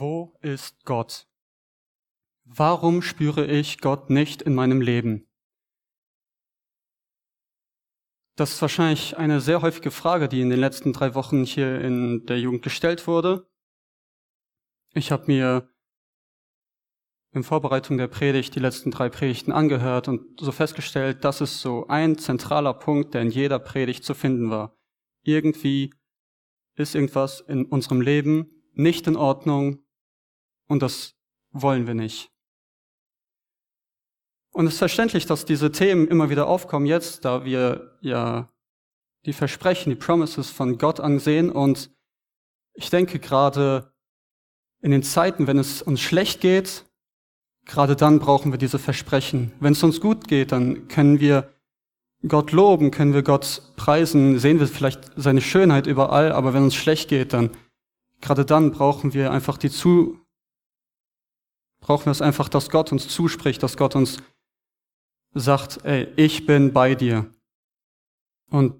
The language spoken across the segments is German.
Wo ist Gott? Warum spüre ich Gott nicht in meinem Leben? Das ist wahrscheinlich eine sehr häufige Frage, die in den letzten drei Wochen hier in der Jugend gestellt wurde. Ich habe mir in Vorbereitung der Predigt die letzten drei Predigten angehört und so festgestellt, das ist so ein zentraler Punkt, der in jeder Predigt zu finden war. Irgendwie ist irgendwas in unserem Leben nicht in Ordnung und das wollen wir nicht. Und es ist verständlich, dass diese Themen immer wieder aufkommen jetzt, da wir ja die Versprechen, die Promises von Gott ansehen und ich denke gerade in den Zeiten, wenn es uns schlecht geht, gerade dann brauchen wir diese Versprechen. Wenn es uns gut geht, dann können wir Gott loben, können wir Gott preisen, sehen wir vielleicht seine Schönheit überall, aber wenn uns schlecht geht, dann Gerade dann brauchen wir einfach die zu, brauchen wir es einfach, dass Gott uns zuspricht, dass Gott uns sagt, ey, ich bin bei dir. Und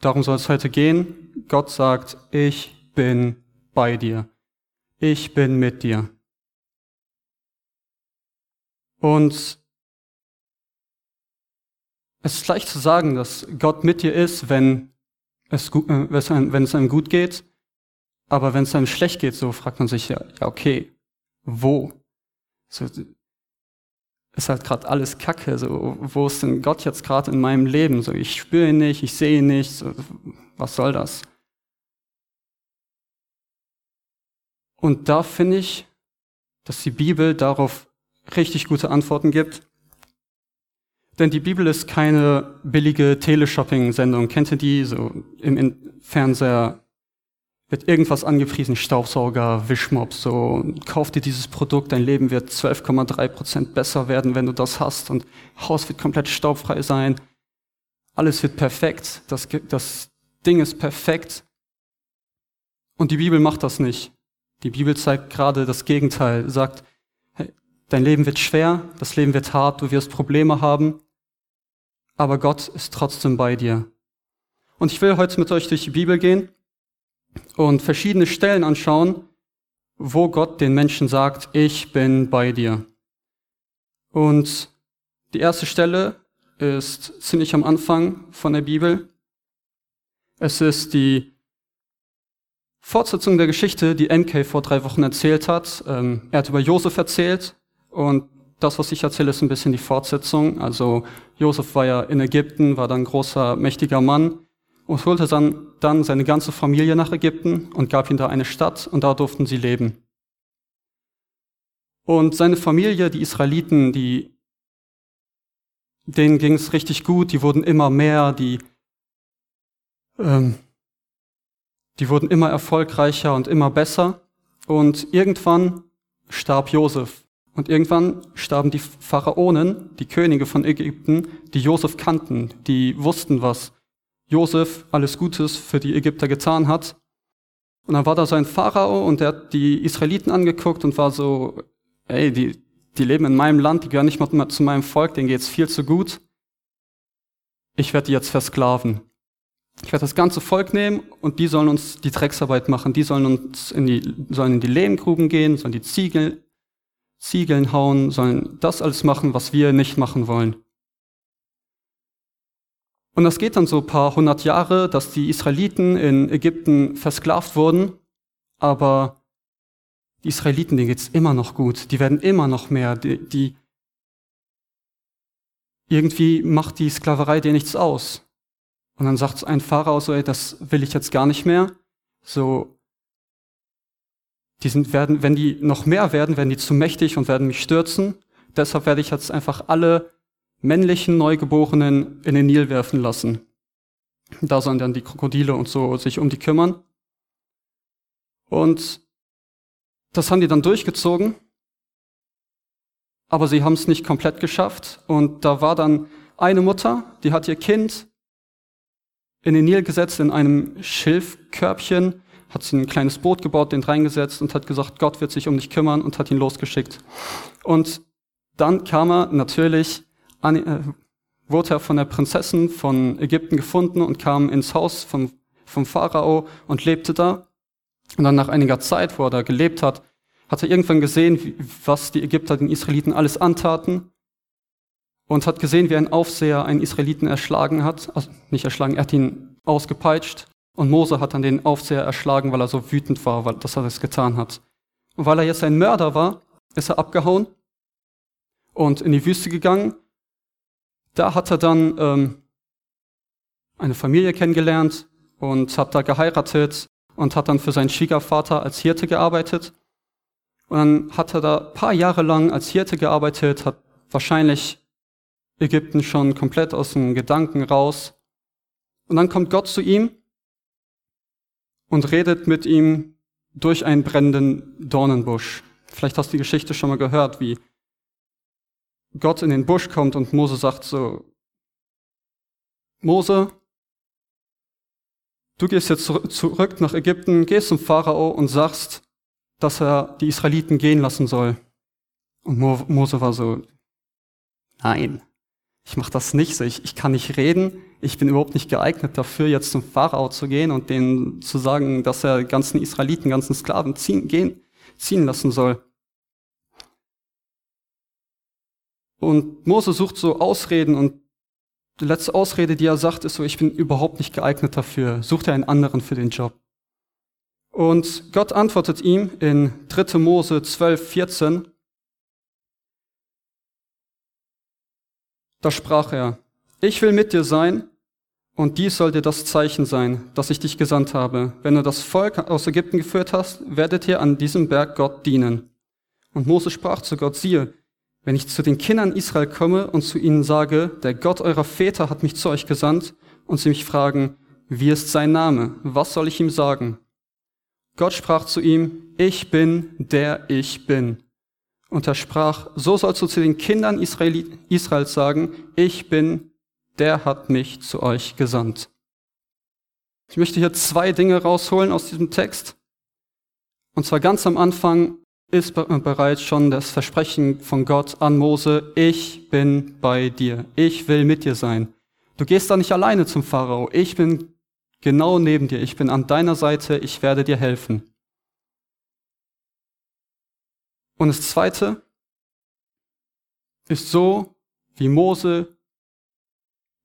darum soll es heute gehen. Gott sagt, ich bin bei dir. Ich bin mit dir. Und es ist leicht zu sagen, dass Gott mit dir ist, wenn es, äh, wenn es einem gut geht aber wenn es einem schlecht geht, so fragt man sich ja, ja okay, wo? So, ist halt gerade alles Kacke. So, wo ist denn Gott jetzt gerade in meinem Leben? So, ich spüre ihn nicht, ich sehe ihn nicht. So, was soll das? Und da finde ich, dass die Bibel darauf richtig gute Antworten gibt. Denn die Bibel ist keine billige Teleshopping-Sendung. Kennt ihr die? So im Fernseher wird irgendwas angepriesen, Staubsauger, Wischmopp, so, kauf dir dieses Produkt, dein Leben wird 12,3 Prozent besser werden, wenn du das hast und Haus wird komplett staubfrei sein. Alles wird perfekt, das, das Ding ist perfekt. Und die Bibel macht das nicht. Die Bibel zeigt gerade das Gegenteil, sagt, hey, dein Leben wird schwer, das Leben wird hart, du wirst Probleme haben, aber Gott ist trotzdem bei dir. Und ich will heute mit euch durch die Bibel gehen und verschiedene Stellen anschauen, wo Gott den Menschen sagt, ich bin bei dir. Und die erste Stelle ist ziemlich am Anfang von der Bibel. Es ist die Fortsetzung der Geschichte, die MK vor drei Wochen erzählt hat. Ähm, er hat über Josef erzählt und das, was ich erzähle, ist ein bisschen die Fortsetzung. Also Josef war ja in Ägypten, war dann großer, mächtiger Mann und holte dann, dann seine ganze Familie nach Ägypten und gab ihnen da eine Stadt und da durften sie leben. Und seine Familie, die Israeliten, die, denen ging es richtig gut, die wurden immer mehr, die, ähm, die wurden immer erfolgreicher und immer besser. Und irgendwann starb Josef. Und irgendwann starben die Pharaonen, die Könige von Ägypten, die Josef kannten, die wussten, was Josef alles Gutes für die Ägypter getan hat. Und dann war da so ein Pharao und der hat die Israeliten angeguckt und war so, ey, die, die leben in meinem Land, die gehören nicht mal zu meinem Volk, denen geht's viel zu gut. Ich werde die jetzt versklaven. Ich werde das ganze Volk nehmen und die sollen uns die Drecksarbeit machen. Die sollen uns in die, sollen in die Lehmgruben gehen, sollen die Ziegel, Ziegeln hauen, sollen das alles machen, was wir nicht machen wollen. Und das geht dann so ein paar hundert Jahre, dass die Israeliten in Ägypten versklavt wurden, aber die Israeliten, denen geht's immer noch gut, die werden immer noch mehr, die, die irgendwie macht die Sklaverei dir nichts aus. Und dann sagt ein Pharao so, ey, das will ich jetzt gar nicht mehr. So, die sind, werden, wenn die noch mehr werden, werden die zu mächtig und werden mich stürzen. Deshalb werde ich jetzt einfach alle männlichen Neugeborenen in den Nil werfen lassen. Da sollen dann die Krokodile und so sich um die kümmern. Und das haben die dann durchgezogen, aber sie haben es nicht komplett geschafft. Und da war dann eine Mutter, die hat ihr Kind in den Nil gesetzt in einem Schilfkörbchen, hat sie ein kleines Boot gebaut, den reingesetzt und hat gesagt, Gott wird sich um dich kümmern und hat ihn losgeschickt. Und dann kam er natürlich wurde er von der Prinzessin von Ägypten gefunden und kam ins Haus vom, vom Pharao und lebte da. Und dann nach einiger Zeit, wo er da gelebt hat, hat er irgendwann gesehen, was die Ägypter den Israeliten alles antaten und hat gesehen, wie ein Aufseher einen Israeliten erschlagen hat, also nicht erschlagen, er hat ihn ausgepeitscht und Mose hat dann den Aufseher erschlagen, weil er so wütend war, weil, dass er das getan hat. Und weil er jetzt ein Mörder war, ist er abgehauen und in die Wüste gegangen. Da hat er dann ähm, eine Familie kennengelernt und hat da geheiratet und hat dann für seinen Schwiegervater als Hirte gearbeitet. Und dann hat er da paar Jahre lang als Hirte gearbeitet, hat wahrscheinlich Ägypten schon komplett aus dem Gedanken raus. Und dann kommt Gott zu ihm und redet mit ihm durch einen brennenden Dornenbusch. Vielleicht hast du die Geschichte schon mal gehört, wie Gott in den Busch kommt und Mose sagt so, Mose, du gehst jetzt zurück nach Ägypten, gehst zum Pharao und sagst, dass er die Israeliten gehen lassen soll. Und Mose war so, nein, ich mache das nicht ich, ich kann nicht reden, ich bin überhaupt nicht geeignet dafür, jetzt zum Pharao zu gehen und denen zu sagen, dass er ganzen Israeliten, ganzen Sklaven ziehen, gehen, ziehen lassen soll. Und Mose sucht so Ausreden und die letzte Ausrede, die er sagt, ist so, ich bin überhaupt nicht geeignet dafür, sucht er einen anderen für den Job. Und Gott antwortet ihm in 3. Mose 12, 14, Da sprach er, ich will mit dir sein, und dies soll dir das Zeichen sein, dass ich dich gesandt habe. Wenn du das Volk aus Ägypten geführt hast, werdet ihr an diesem Berg Gott dienen. Und Mose sprach zu Gott, siehe, wenn ich zu den Kindern Israel komme und zu ihnen sage, der Gott eurer Väter hat mich zu euch gesandt, und sie mich fragen, wie ist sein Name? Was soll ich ihm sagen? Gott sprach zu ihm, ich bin, der ich bin. Und er sprach, so sollst du zu den Kindern Israel, Israels sagen, ich bin, der hat mich zu euch gesandt. Ich möchte hier zwei Dinge rausholen aus diesem Text. Und zwar ganz am Anfang ist bereits schon das Versprechen von Gott an Mose, ich bin bei dir, ich will mit dir sein. Du gehst da nicht alleine zum Pharao, ich bin genau neben dir, ich bin an deiner Seite, ich werde dir helfen. Und das Zweite ist so, wie Mose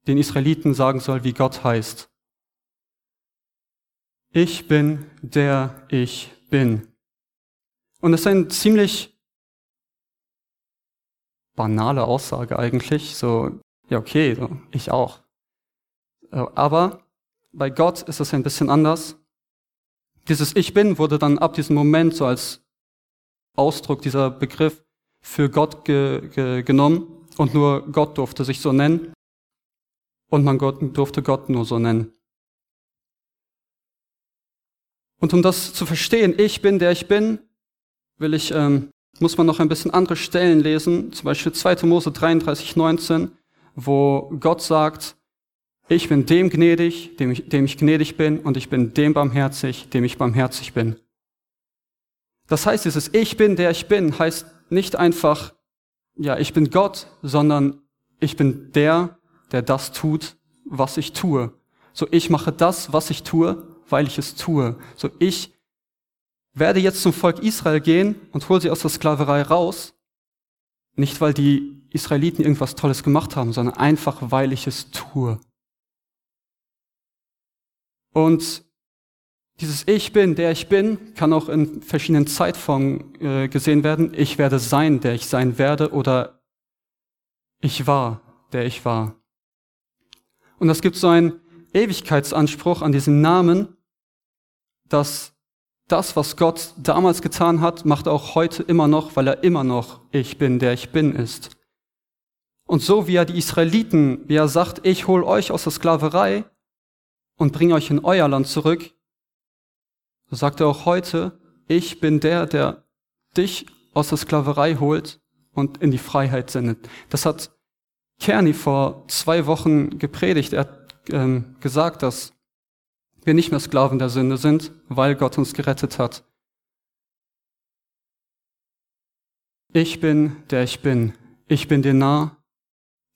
den Israeliten sagen soll, wie Gott heißt. Ich bin der ich bin. Und das ist eine ziemlich banale Aussage eigentlich. So, ja, okay, so, ich auch. Aber bei Gott ist es ein bisschen anders. Dieses Ich bin wurde dann ab diesem Moment so als Ausdruck, dieser Begriff für Gott ge, ge, genommen und nur Gott durfte sich so nennen und man durfte Gott nur so nennen. Und um das zu verstehen, ich bin der ich bin, will ich, ähm, muss man noch ein bisschen andere Stellen lesen, zum Beispiel 2. Mose 33, 19, wo Gott sagt, ich bin dem gnädig, dem ich, dem ich gnädig bin, und ich bin dem barmherzig, dem ich barmherzig bin. Das heißt, dieses Ich bin, der ich bin, heißt nicht einfach, ja, ich bin Gott, sondern ich bin der, der das tut, was ich tue. So, ich mache das, was ich tue, weil ich es tue. So, ich werde jetzt zum Volk Israel gehen und hole sie aus der Sklaverei raus. Nicht, weil die Israeliten irgendwas Tolles gemacht haben, sondern einfach, weil ich es tue. Und dieses Ich bin, der ich bin, kann auch in verschiedenen Zeitformen äh, gesehen werden. Ich werde sein, der ich sein werde, oder ich war, der ich war. Und es gibt so einen Ewigkeitsanspruch an diesen Namen, dass das, was Gott damals getan hat, macht er auch heute immer noch, weil er immer noch Ich bin, der ich bin ist. Und so wie er die Israeliten, wie er sagt, ich hol euch aus der Sklaverei und bringe euch in euer Land zurück, so sagt er auch heute, ich bin der, der dich aus der Sklaverei holt und in die Freiheit sendet. Das hat Kearney vor zwei Wochen gepredigt. Er hat ähm, gesagt, dass wir nicht mehr Sklaven der Sünde sind, weil Gott uns gerettet hat. Ich bin, der ich bin. Ich bin dir nah,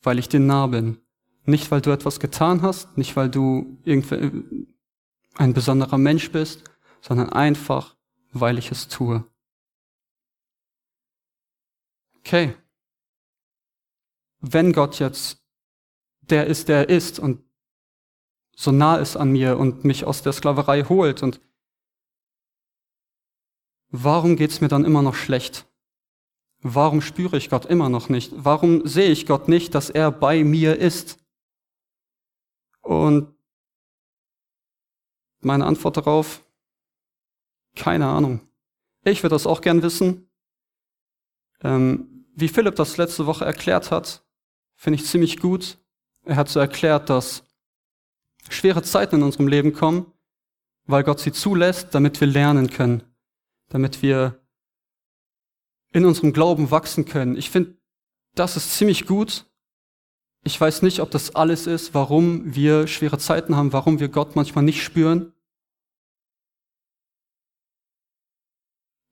weil ich dir nah bin. Nicht, weil du etwas getan hast, nicht, weil du ein besonderer Mensch bist, sondern einfach, weil ich es tue. okay, wenn Gott jetzt der ist, der er ist und so nah ist an mir und mich aus der Sklaverei holt und warum geht's mir dann immer noch schlecht? Warum spüre ich Gott immer noch nicht? Warum sehe ich Gott nicht, dass er bei mir ist? Und meine Antwort darauf, keine Ahnung. Ich würde das auch gern wissen. Ähm, wie Philipp das letzte Woche erklärt hat, finde ich ziemlich gut. Er hat so erklärt, dass schwere Zeiten in unserem Leben kommen, weil Gott sie zulässt, damit wir lernen können, damit wir in unserem Glauben wachsen können. Ich finde, das ist ziemlich gut. Ich weiß nicht, ob das alles ist, warum wir schwere Zeiten haben, warum wir Gott manchmal nicht spüren.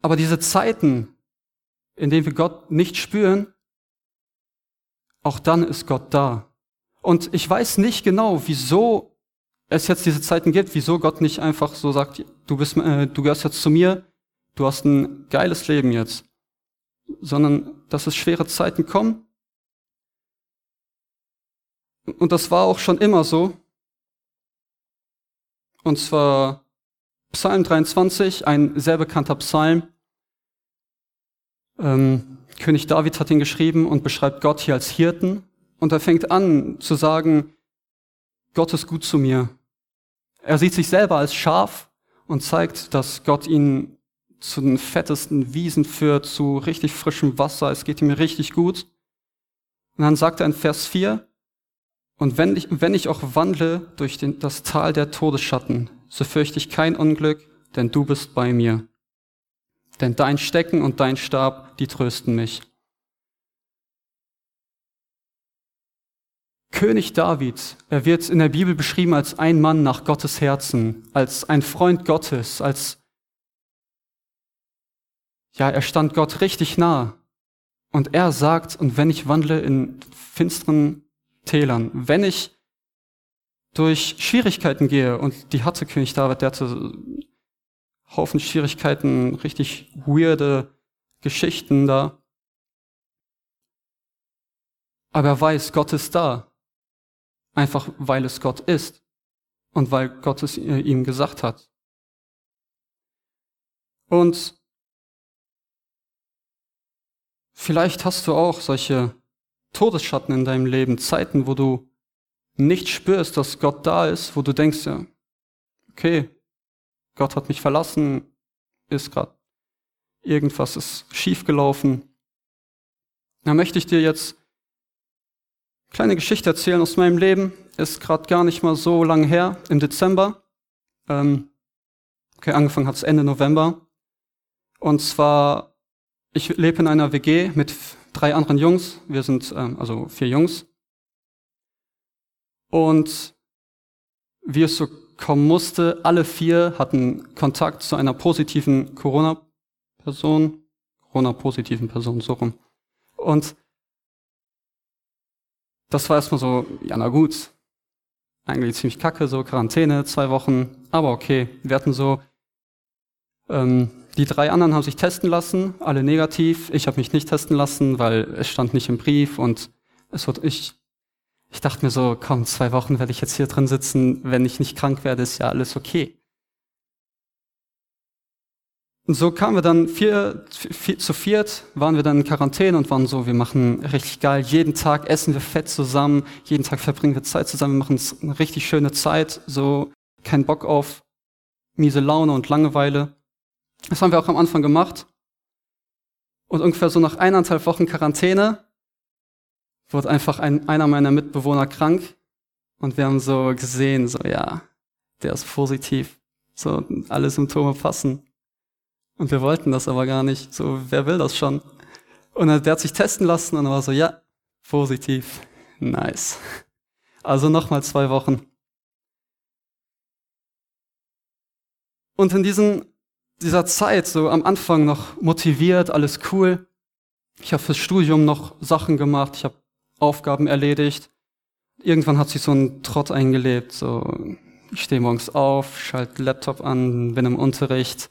Aber diese Zeiten, in denen wir Gott nicht spüren, auch dann ist Gott da. Und ich weiß nicht genau, wieso es jetzt diese Zeiten gibt, wieso Gott nicht einfach so sagt, du bist, äh, du gehörst jetzt zu mir, du hast ein geiles Leben jetzt, sondern dass es schwere Zeiten kommen. Und das war auch schon immer so. Und zwar Psalm 23, ein sehr bekannter Psalm. Ähm, König David hat ihn geschrieben und beschreibt Gott hier als Hirten. Und er fängt an zu sagen, Gott ist gut zu mir. Er sieht sich selber als Schaf und zeigt, dass Gott ihn zu den fettesten Wiesen führt, zu richtig frischem Wasser. Es geht ihm richtig gut. Und dann sagt er in Vers 4, und wenn ich, wenn ich auch wandle durch den, das Tal der Todesschatten, so fürchte ich kein Unglück, denn du bist bei mir. Denn dein Stecken und dein Stab, die trösten mich. König David, er wird in der Bibel beschrieben als ein Mann nach Gottes Herzen, als ein Freund Gottes, als, ja, er stand Gott richtig nah. Und er sagt, und wenn ich wandle in finsteren Tälern, wenn ich durch Schwierigkeiten gehe, und die hatte König David, der hatte Haufen Schwierigkeiten, richtig weirde Geschichten da. Aber er weiß, Gott ist da. Einfach weil es Gott ist und weil Gott es ihm gesagt hat. Und vielleicht hast du auch solche Todesschatten in deinem Leben, Zeiten, wo du nicht spürst, dass Gott da ist, wo du denkst, ja, okay, Gott hat mich verlassen, ist gerade irgendwas ist schiefgelaufen. Da möchte ich dir jetzt kleine Geschichte erzählen aus meinem Leben. Ist gerade gar nicht mal so lang her, im Dezember. Ähm, okay, angefangen hat es Ende November. Und zwar, ich lebe in einer WG mit drei anderen Jungs. Wir sind ähm, also vier Jungs. Und wie es so kommen musste, alle vier hatten Kontakt zu einer positiven Corona-Person, Corona-positiven Person, so rum. Und das war erstmal so, ja na gut, eigentlich ziemlich kacke, so Quarantäne, zwei Wochen, aber okay, wir hatten so, ähm, die drei anderen haben sich testen lassen, alle negativ. Ich habe mich nicht testen lassen, weil es stand nicht im Brief und es wird, ich, ich dachte mir so, komm, zwei Wochen werde ich jetzt hier drin sitzen, wenn ich nicht krank werde, ist ja alles okay. Und so kamen wir dann vier, vier, zu viert, waren wir dann in Quarantäne und waren so, wir machen richtig geil, jeden Tag essen wir fett zusammen, jeden Tag verbringen wir Zeit zusammen, wir machen eine richtig schöne Zeit, so kein Bock auf miese Laune und Langeweile. Das haben wir auch am Anfang gemacht. Und ungefähr so nach eineinhalb Wochen Quarantäne wurde einfach ein, einer meiner Mitbewohner krank und wir haben so gesehen, so ja, der ist positiv, so alle Symptome passen. Und wir wollten das aber gar nicht. So, wer will das schon? Und der hat sich testen lassen und war so, ja, positiv. Nice. Also nochmal zwei Wochen. Und in diesen, dieser Zeit, so am Anfang noch motiviert, alles cool. Ich habe fürs Studium noch Sachen gemacht, ich habe Aufgaben erledigt. Irgendwann hat sich so ein Trott eingelebt, so ich stehe morgens auf, schalte Laptop an, bin im Unterricht,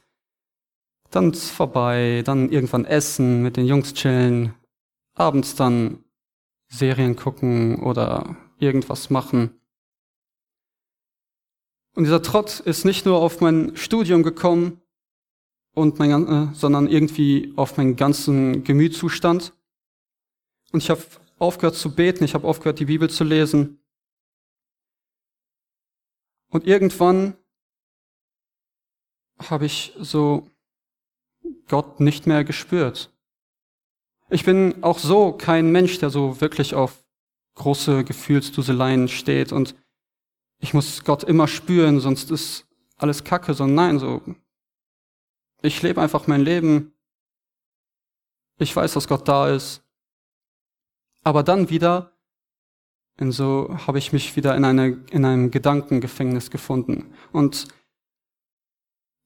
dann vorbei, dann irgendwann essen, mit den Jungs chillen, abends dann Serien gucken oder irgendwas machen. Und dieser Trott ist nicht nur auf mein Studium gekommen, und mein, äh, sondern irgendwie auf meinen ganzen Gemütszustand. Und ich habe aufgehört zu beten, ich habe aufgehört, die Bibel zu lesen. Und irgendwann habe ich so Gott nicht mehr gespürt. Ich bin auch so kein Mensch, der so wirklich auf große Gefühlsduseleien steht und ich muss Gott immer spüren, sonst ist alles Kacke, sondern nein, so ich lebe einfach mein Leben. Ich weiß, dass Gott da ist. Aber dann wieder, und so habe ich mich wieder in, eine, in einem Gedankengefängnis gefunden. Und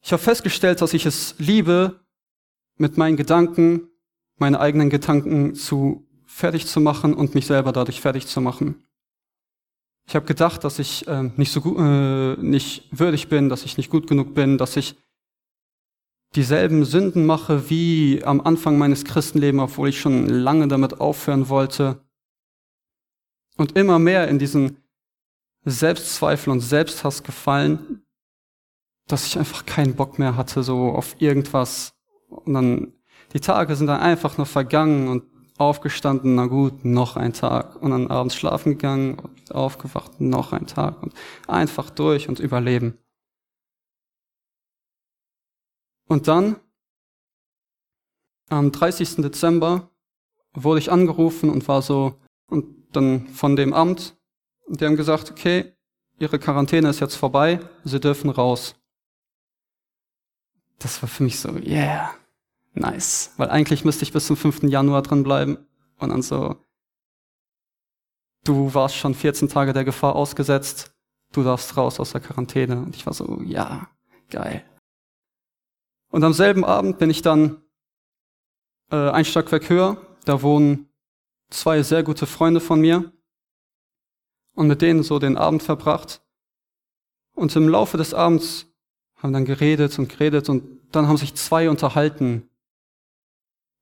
ich habe festgestellt, dass ich es liebe, mit meinen Gedanken, meine eigenen Gedanken zu fertig zu machen und mich selber dadurch fertig zu machen. Ich habe gedacht, dass ich äh, nicht so gut, äh, nicht würdig bin, dass ich nicht gut genug bin, dass ich dieselben Sünden mache wie am Anfang meines Christenlebens, obwohl ich schon lange damit aufhören wollte. Und immer mehr in diesen Selbstzweifel und Selbsthass gefallen, dass ich einfach keinen Bock mehr hatte, so auf irgendwas. Und dann, die Tage sind dann einfach nur vergangen und aufgestanden, na gut, noch ein Tag. Und dann abends schlafen gegangen und aufgewacht, noch ein Tag. Und einfach durch und überleben. Und dann, am 30. Dezember, wurde ich angerufen und war so, und dann von dem Amt, die haben gesagt, okay, Ihre Quarantäne ist jetzt vorbei, Sie dürfen raus. Das war für mich so, yeah, nice. Weil eigentlich müsste ich bis zum 5. Januar drin bleiben. Und dann so, du warst schon 14 Tage der Gefahr ausgesetzt, du darfst raus aus der Quarantäne. Und ich war so, ja, geil. Und am selben Abend bin ich dann äh, ein Stockwerk höher. Da wohnen zwei sehr gute Freunde von mir und mit denen so den Abend verbracht. Und im Laufe des Abends haben dann geredet und geredet und dann haben sich zwei unterhalten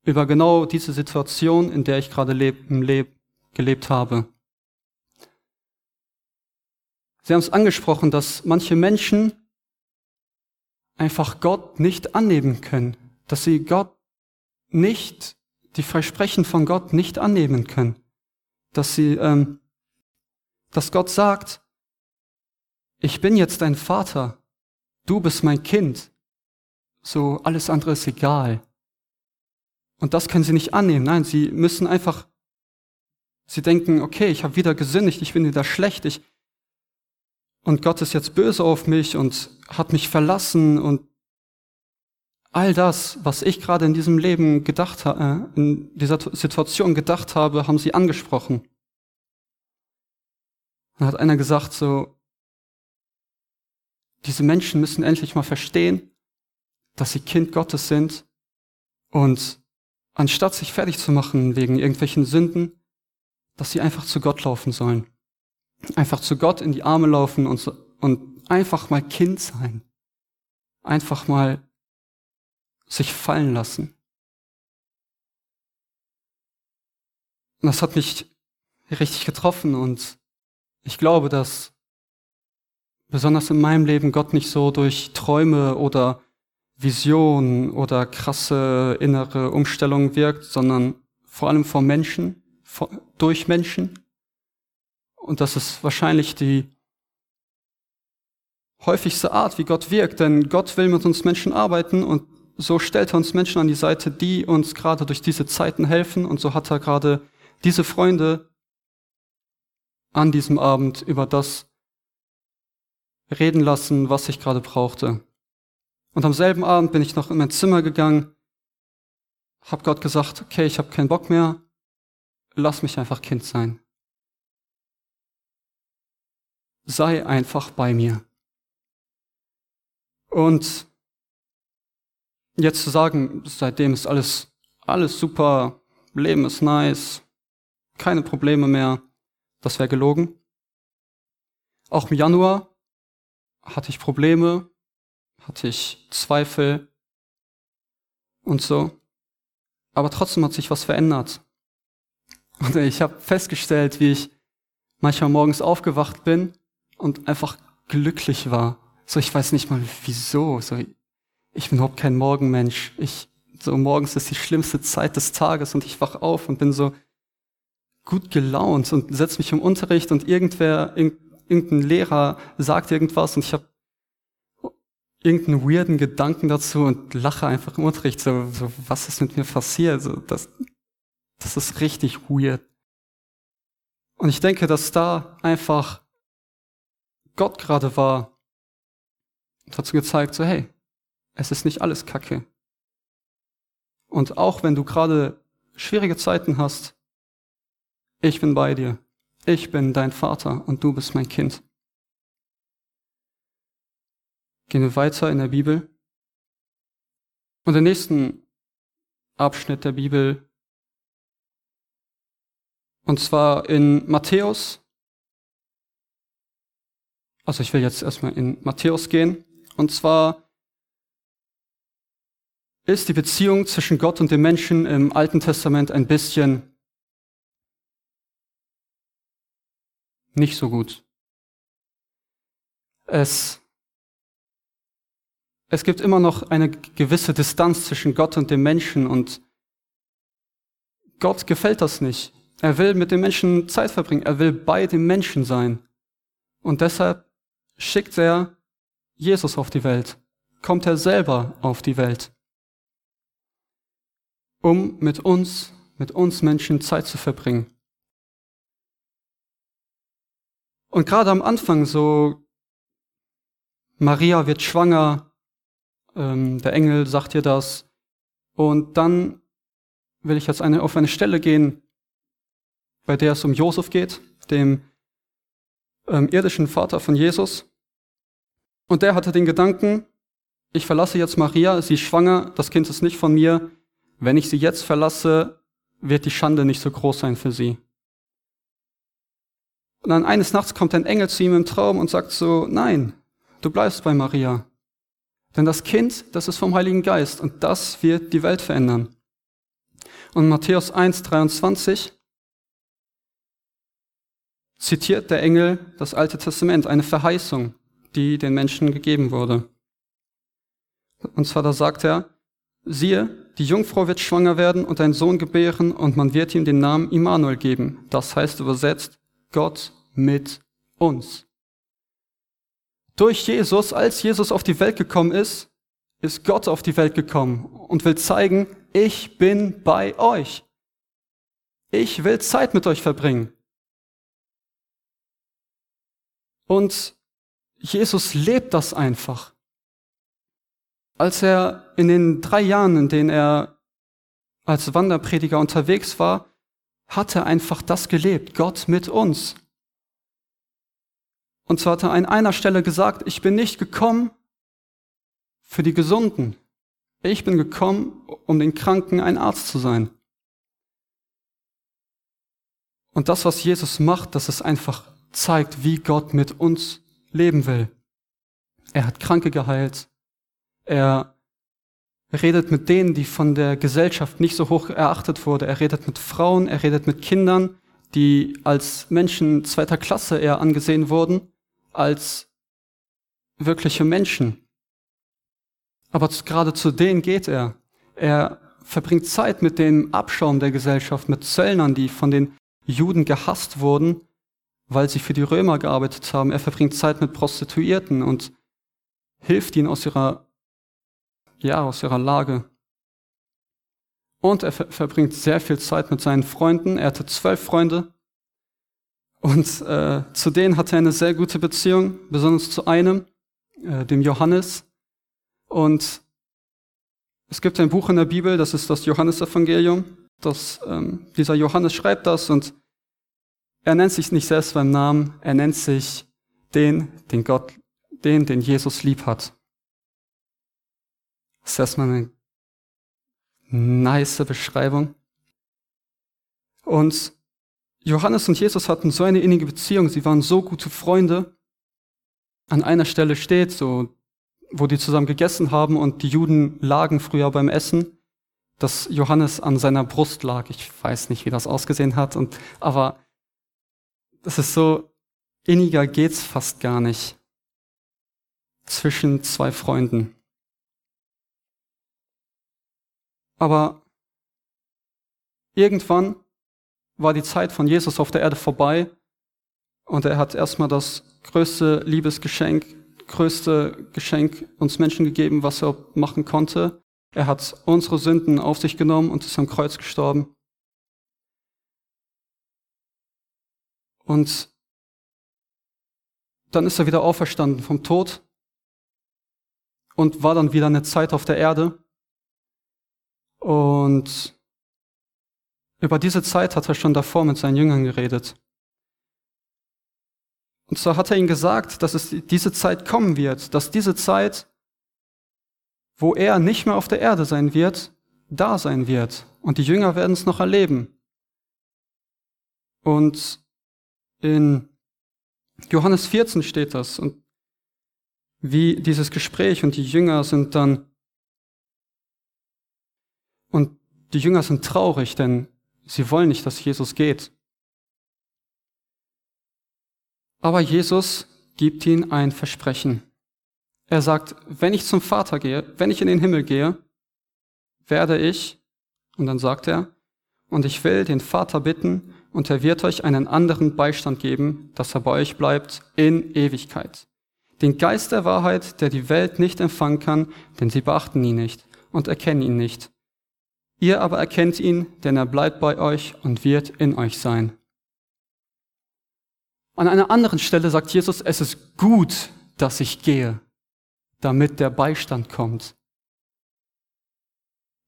über genau diese Situation, in der ich gerade leb, leb, gelebt habe. Sie haben es angesprochen, dass manche Menschen einfach Gott nicht annehmen können, dass sie Gott nicht, die Versprechen von Gott nicht annehmen können, dass sie, ähm, dass Gott sagt, ich bin jetzt dein Vater, du bist mein Kind, so alles andere ist egal. Und das können sie nicht annehmen. Nein, sie müssen einfach, sie denken, okay, ich habe wieder gesündigt, ich bin wieder schlecht, ich, und Gott ist jetzt böse auf mich und hat mich verlassen und all das, was ich gerade in diesem Leben gedacht äh, in dieser Situation gedacht habe, haben sie angesprochen. Dann hat einer gesagt so, diese Menschen müssen endlich mal verstehen, dass sie Kind Gottes sind und anstatt sich fertig zu machen wegen irgendwelchen Sünden, dass sie einfach zu Gott laufen sollen einfach zu Gott in die Arme laufen und, und einfach mal Kind sein. Einfach mal sich fallen lassen. Und das hat mich richtig getroffen und ich glaube, dass besonders in meinem Leben Gott nicht so durch Träume oder Visionen oder krasse innere Umstellungen wirkt, sondern vor allem vor Menschen, durch Menschen. Und das ist wahrscheinlich die häufigste Art, wie Gott wirkt, denn Gott will mit uns Menschen arbeiten und so stellt er uns Menschen an die Seite, die uns gerade durch diese Zeiten helfen und so hat er gerade diese Freunde an diesem Abend über das reden lassen, was ich gerade brauchte. Und am selben Abend bin ich noch in mein Zimmer gegangen, hab Gott gesagt, okay, ich habe keinen Bock mehr, lass mich einfach Kind sein sei einfach bei mir. Und jetzt zu sagen, seitdem ist alles, alles super, Leben ist nice, keine Probleme mehr, das wäre gelogen. Auch im Januar hatte ich Probleme, hatte ich Zweifel und so. Aber trotzdem hat sich was verändert. Und ich habe festgestellt, wie ich manchmal morgens aufgewacht bin und einfach glücklich war. So, ich weiß nicht mal wieso. So, ich bin überhaupt kein Morgenmensch. Ich, so morgens ist die schlimmste Zeit des Tages und ich wach auf und bin so gut gelaunt und setz mich im Unterricht und irgendwer, irgendein Lehrer sagt irgendwas und ich habe irgendeinen weirden Gedanken dazu und lache einfach im Unterricht. So, so was ist mit mir passiert? So, das, das ist richtig weird. Und ich denke, dass da einfach Gott gerade war und so gezeigt, so hey, es ist nicht alles Kacke. Und auch wenn du gerade schwierige Zeiten hast, ich bin bei dir. Ich bin dein Vater und du bist mein Kind. Gehen wir weiter in der Bibel. Und den nächsten Abschnitt der Bibel, und zwar in Matthäus. Also ich will jetzt erstmal in Matthäus gehen. Und zwar ist die Beziehung zwischen Gott und dem Menschen im Alten Testament ein bisschen nicht so gut. Es es gibt immer noch eine gewisse Distanz zwischen Gott und dem Menschen und Gott gefällt das nicht. Er will mit dem Menschen Zeit verbringen. Er will bei dem Menschen sein. Und deshalb schickt er Jesus auf die Welt. Kommt er selber auf die Welt. Um mit uns, mit uns Menschen Zeit zu verbringen. Und gerade am Anfang so, Maria wird schwanger, ähm, der Engel sagt dir das. Und dann will ich jetzt eine, auf eine Stelle gehen, bei der es um Josef geht, dem ähm, irdischen Vater von Jesus. Und der hatte den Gedanken, ich verlasse jetzt Maria, sie ist schwanger, das Kind ist nicht von mir. Wenn ich sie jetzt verlasse, wird die Schande nicht so groß sein für sie. Und dann eines Nachts kommt ein Engel zu ihm im Traum und sagt so, nein, du bleibst bei Maria. Denn das Kind, das ist vom Heiligen Geist und das wird die Welt verändern. Und Matthäus 1, 23 zitiert der Engel das Alte Testament, eine Verheißung, die den Menschen gegeben wurde. Und zwar da sagt er, siehe, die Jungfrau wird schwanger werden und einen Sohn gebären und man wird ihm den Namen Immanuel geben. Das heißt übersetzt Gott mit uns. Durch Jesus, als Jesus auf die Welt gekommen ist, ist Gott auf die Welt gekommen und will zeigen, ich bin bei euch. Ich will Zeit mit euch verbringen. Und Jesus lebt das einfach. Als er in den drei Jahren, in denen er als Wanderprediger unterwegs war, hat er einfach das gelebt, Gott mit uns. Und zwar hat er an einer Stelle gesagt, ich bin nicht gekommen für die Gesunden. Ich bin gekommen, um den Kranken ein Arzt zu sein. Und das, was Jesus macht, dass es einfach zeigt, wie Gott mit uns leben will. Er hat Kranke geheilt. Er redet mit denen, die von der Gesellschaft nicht so hoch erachtet wurde. Er redet mit Frauen, er redet mit Kindern, die als Menschen zweiter Klasse eher angesehen wurden als wirkliche Menschen. Aber gerade zu denen geht er. Er verbringt Zeit mit dem Abschaum der Gesellschaft, mit Zöllnern, die von den Juden gehasst wurden, weil sie für die Römer gearbeitet haben. Er verbringt Zeit mit Prostituierten und hilft ihnen aus ihrer, ja, aus ihrer Lage. Und er ver verbringt sehr viel Zeit mit seinen Freunden. Er hatte zwölf Freunde und äh, zu denen hatte er eine sehr gute Beziehung, besonders zu einem, äh, dem Johannes. Und es gibt ein Buch in der Bibel, das ist das Johannesevangelium. Das, ähm, dieser Johannes schreibt das und er nennt sich nicht selbst beim Namen, er nennt sich den, den Gott, den, den Jesus lieb hat. Das ist erstmal eine nice Beschreibung. Und Johannes und Jesus hatten so eine innige Beziehung, sie waren so gute Freunde. An einer Stelle steht, so, wo die zusammen gegessen haben und die Juden lagen früher beim Essen, dass Johannes an seiner Brust lag. Ich weiß nicht, wie das ausgesehen hat, und, aber das ist so, inniger geht's fast gar nicht zwischen zwei Freunden. Aber irgendwann war die Zeit von Jesus auf der Erde vorbei und er hat erstmal das größte Liebesgeschenk, größte Geschenk uns Menschen gegeben, was er machen konnte. Er hat unsere Sünden auf sich genommen und ist am Kreuz gestorben. Und dann ist er wieder auferstanden vom Tod und war dann wieder eine Zeit auf der Erde. Und über diese Zeit hat er schon davor mit seinen Jüngern geredet. Und zwar hat er ihnen gesagt, dass es diese Zeit kommen wird, dass diese Zeit, wo er nicht mehr auf der Erde sein wird, da sein wird. Und die Jünger werden es noch erleben. Und in Johannes 14 steht das. Und wie dieses Gespräch und die Jünger sind dann, und die Jünger sind traurig, denn Sie wollen nicht, dass Jesus geht. Aber Jesus gibt ihnen ein Versprechen. Er sagt, wenn ich zum Vater gehe, wenn ich in den Himmel gehe, werde ich, und dann sagt er, und ich will den Vater bitten, und er wird euch einen anderen Beistand geben, dass er bei euch bleibt in Ewigkeit. Den Geist der Wahrheit, der die Welt nicht empfangen kann, denn sie beachten ihn nicht und erkennen ihn nicht. Ihr aber erkennt ihn, denn er bleibt bei euch und wird in euch sein. An einer anderen Stelle sagt Jesus, es ist gut, dass ich gehe, damit der Beistand kommt.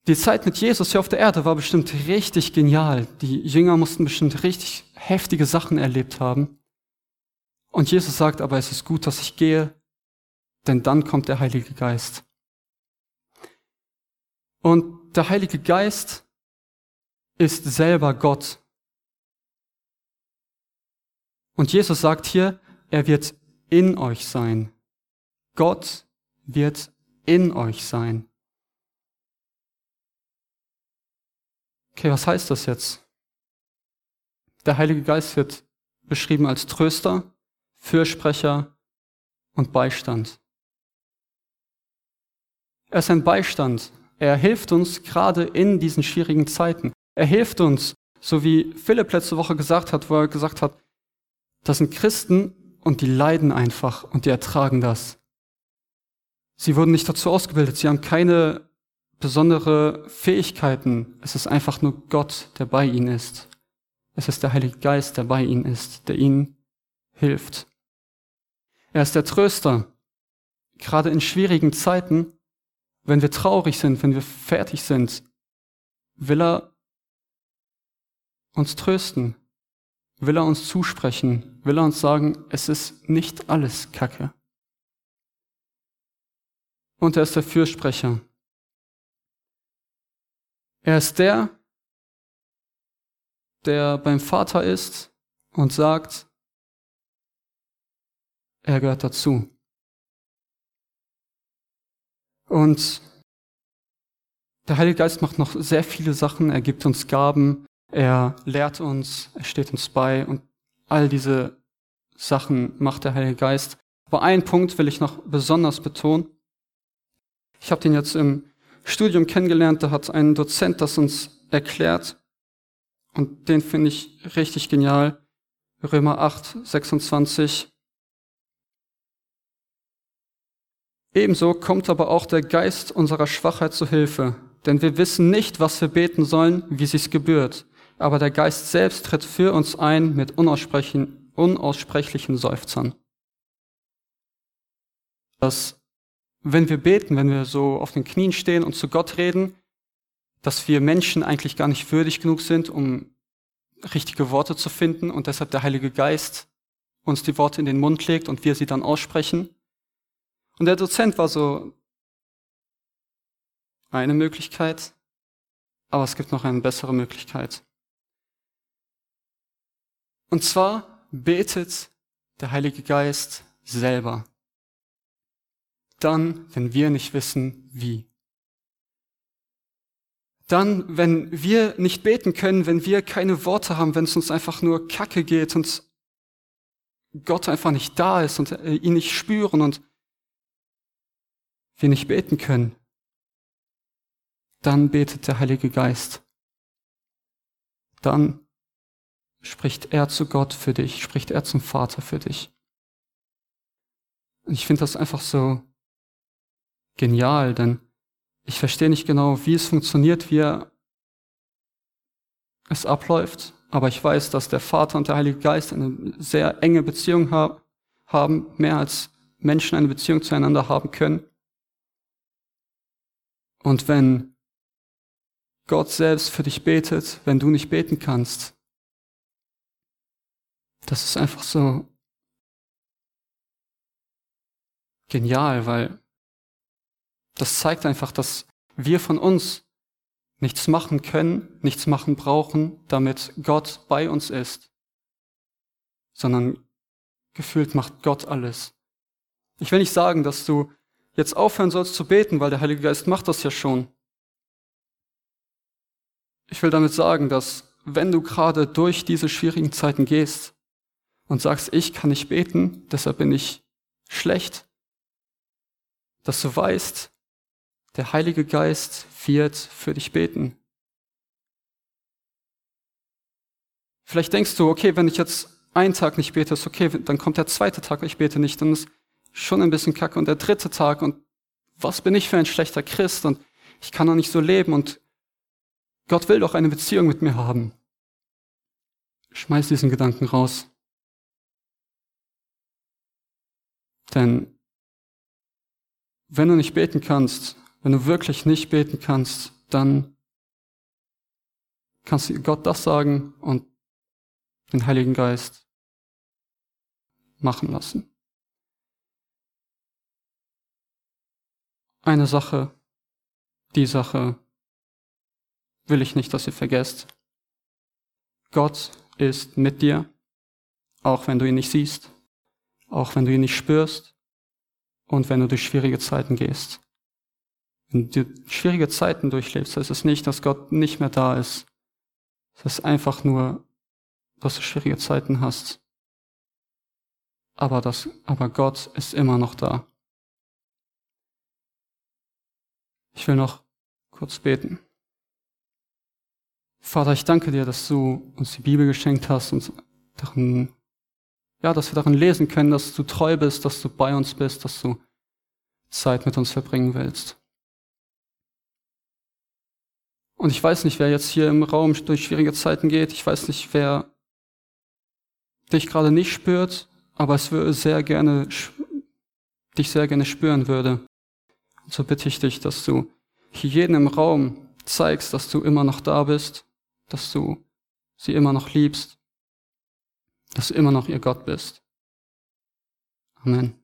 Die Zeit mit Jesus hier auf der Erde war bestimmt richtig genial. Die Jünger mussten bestimmt richtig heftige Sachen erlebt haben. Und Jesus sagt aber, es ist gut, dass ich gehe, denn dann kommt der Heilige Geist. Und der Heilige Geist ist selber Gott. Und Jesus sagt hier, er wird in euch sein. Gott wird in euch sein. Okay, was heißt das jetzt? Der Heilige Geist wird beschrieben als Tröster, Fürsprecher und Beistand. Er ist ein Beistand, er hilft uns gerade in diesen schwierigen Zeiten. Er hilft uns, so wie Philipp letzte Woche gesagt hat, wo er gesagt hat, das sind Christen und die leiden einfach und die ertragen das. Sie wurden nicht dazu ausgebildet, sie haben keine besondere Fähigkeiten. Es ist einfach nur Gott, der bei ihnen ist. Es ist der Heilige Geist, der bei ihnen ist, der ihnen hilft. Er ist der Tröster. Gerade in schwierigen Zeiten wenn wir traurig sind, wenn wir fertig sind, will er uns trösten, will er uns zusprechen, will er uns sagen, es ist nicht alles Kacke. Und er ist der Fürsprecher. Er ist der, der beim Vater ist und sagt, er gehört dazu. Und der Heilige Geist macht noch sehr viele Sachen. Er gibt uns Gaben, er lehrt uns, er steht uns bei und all diese Sachen macht der Heilige Geist. Aber einen Punkt will ich noch besonders betonen. Ich habe den jetzt im Studium kennengelernt, da hat ein Dozent das uns erklärt und den finde ich richtig genial. Römer 8, 26. Ebenso kommt aber auch der Geist unserer Schwachheit zu Hilfe, denn wir wissen nicht, was wir beten sollen, wie sich's gebührt. Aber der Geist selbst tritt für uns ein mit unaussprechlichen, unaussprechlichen Seufzern. Dass, wenn wir beten, wenn wir so auf den Knien stehen und zu Gott reden, dass wir Menschen eigentlich gar nicht würdig genug sind, um richtige Worte zu finden und deshalb der Heilige Geist uns die Worte in den Mund legt und wir sie dann aussprechen. Und der Dozent war so eine Möglichkeit, aber es gibt noch eine bessere Möglichkeit. Und zwar betet der Heilige Geist selber. Dann, wenn wir nicht wissen, wie. Dann, wenn wir nicht beten können, wenn wir keine Worte haben, wenn es uns einfach nur kacke geht und Gott einfach nicht da ist und äh, ihn nicht spüren und wir nicht beten können, dann betet der Heilige Geist. Dann spricht er zu Gott für dich, spricht er zum Vater für dich. Und ich finde das einfach so genial, denn ich verstehe nicht genau, wie es funktioniert, wie es abläuft, aber ich weiß, dass der Vater und der Heilige Geist eine sehr enge Beziehung haben, mehr als Menschen eine Beziehung zueinander haben können. Und wenn Gott selbst für dich betet, wenn du nicht beten kannst, das ist einfach so genial, weil das zeigt einfach, dass wir von uns nichts machen können, nichts machen brauchen, damit Gott bei uns ist, sondern gefühlt macht Gott alles. Ich will nicht sagen, dass du jetzt aufhören sollst zu beten, weil der Heilige Geist macht das ja schon. Ich will damit sagen, dass wenn du gerade durch diese schwierigen Zeiten gehst und sagst, ich kann nicht beten, deshalb bin ich schlecht, dass du weißt, der Heilige Geist wird für dich beten. Vielleicht denkst du, okay, wenn ich jetzt einen Tag nicht bete, ist okay, dann kommt der zweite Tag, ich bete nicht, dann ist schon ein bisschen kacke und der dritte Tag und was bin ich für ein schlechter Christ und ich kann doch nicht so leben und Gott will doch eine Beziehung mit mir haben. Schmeiß diesen Gedanken raus. Denn wenn du nicht beten kannst, wenn du wirklich nicht beten kannst, dann kannst du Gott das sagen und den Heiligen Geist machen lassen. Eine Sache, die Sache will ich nicht, dass ihr vergesst. Gott ist mit dir, auch wenn du ihn nicht siehst, auch wenn du ihn nicht spürst und wenn du durch schwierige Zeiten gehst. Wenn du schwierige Zeiten durchlebst, heißt es nicht, dass Gott nicht mehr da ist. Es ist einfach nur, dass du schwierige Zeiten hast. Aber, das, aber Gott ist immer noch da. Ich will noch kurz beten. Vater, ich danke dir, dass du uns die Bibel geschenkt hast und darin, ja, dass wir darin lesen können, dass du treu bist, dass du bei uns bist, dass du Zeit mit uns verbringen willst. Und ich weiß nicht, wer jetzt hier im Raum durch schwierige Zeiten geht. Ich weiß nicht, wer dich gerade nicht spürt, aber es würde sehr gerne, dich sehr gerne spüren würde. So bitte ich dich, dass du hier jeden im Raum zeigst, dass du immer noch da bist, dass du sie immer noch liebst, dass du immer noch ihr Gott bist. Amen.